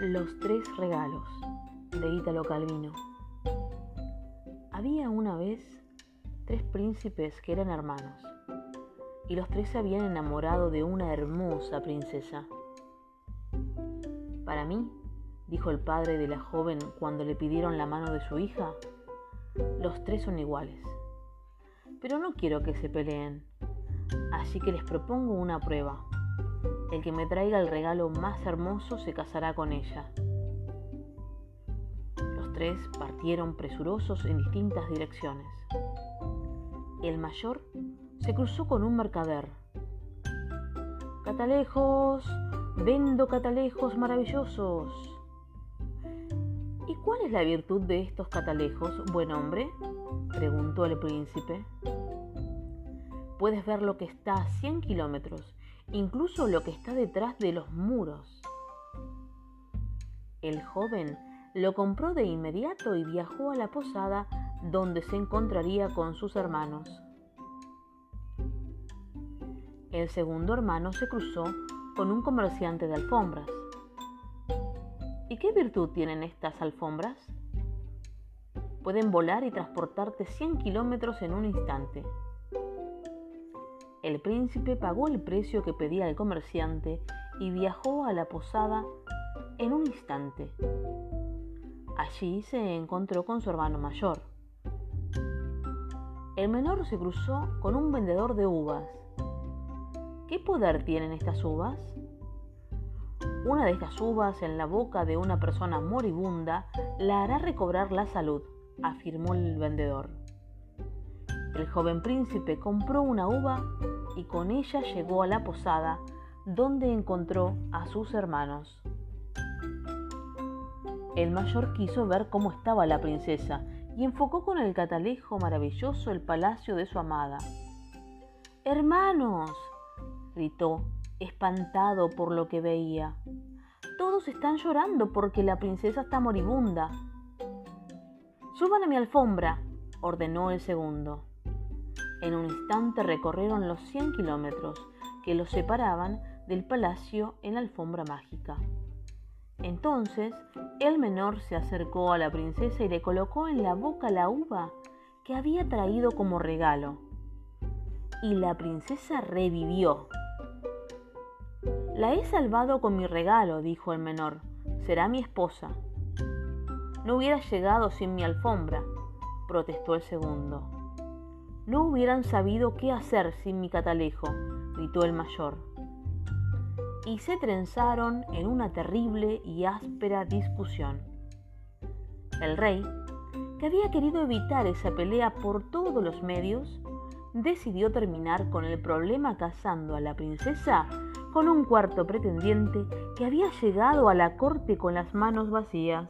Los tres regalos de Ítalo Calvino. Había una vez tres príncipes que eran hermanos y los tres se habían enamorado de una hermosa princesa. Para mí, dijo el padre de la joven cuando le pidieron la mano de su hija, los tres son iguales. Pero no quiero que se peleen, así que les propongo una prueba. El que me traiga el regalo más hermoso se casará con ella. Los tres partieron presurosos en distintas direcciones. El mayor se cruzó con un mercader. Catalejos, vendo catalejos maravillosos. ¿Y cuál es la virtud de estos catalejos, buen hombre? preguntó el príncipe. Puedes ver lo que está a 100 kilómetros incluso lo que está detrás de los muros. El joven lo compró de inmediato y viajó a la posada donde se encontraría con sus hermanos. El segundo hermano se cruzó con un comerciante de alfombras. ¿Y qué virtud tienen estas alfombras? Pueden volar y transportarte 100 kilómetros en un instante. El príncipe pagó el precio que pedía el comerciante y viajó a la posada en un instante. Allí se encontró con su hermano mayor. El menor se cruzó con un vendedor de uvas. ¿Qué poder tienen estas uvas? Una de estas uvas en la boca de una persona moribunda la hará recobrar la salud, afirmó el vendedor. El joven príncipe compró una uva y con ella llegó a la posada donde encontró a sus hermanos. El mayor quiso ver cómo estaba la princesa y enfocó con el catalejo maravilloso el palacio de su amada. Hermanos, gritó, espantado por lo que veía. Todos están llorando porque la princesa está moribunda. Suban a mi alfombra, ordenó el segundo. En un instante recorrieron los 100 kilómetros que los separaban del palacio en la alfombra mágica. Entonces el menor se acercó a la princesa y le colocó en la boca la uva que había traído como regalo. Y la princesa revivió. La he salvado con mi regalo, dijo el menor. Será mi esposa. No hubiera llegado sin mi alfombra, protestó el segundo. No hubieran sabido qué hacer sin mi catalejo, gritó el mayor. Y se trenzaron en una terrible y áspera discusión. El rey, que había querido evitar esa pelea por todos los medios, decidió terminar con el problema casando a la princesa con un cuarto pretendiente que había llegado a la corte con las manos vacías.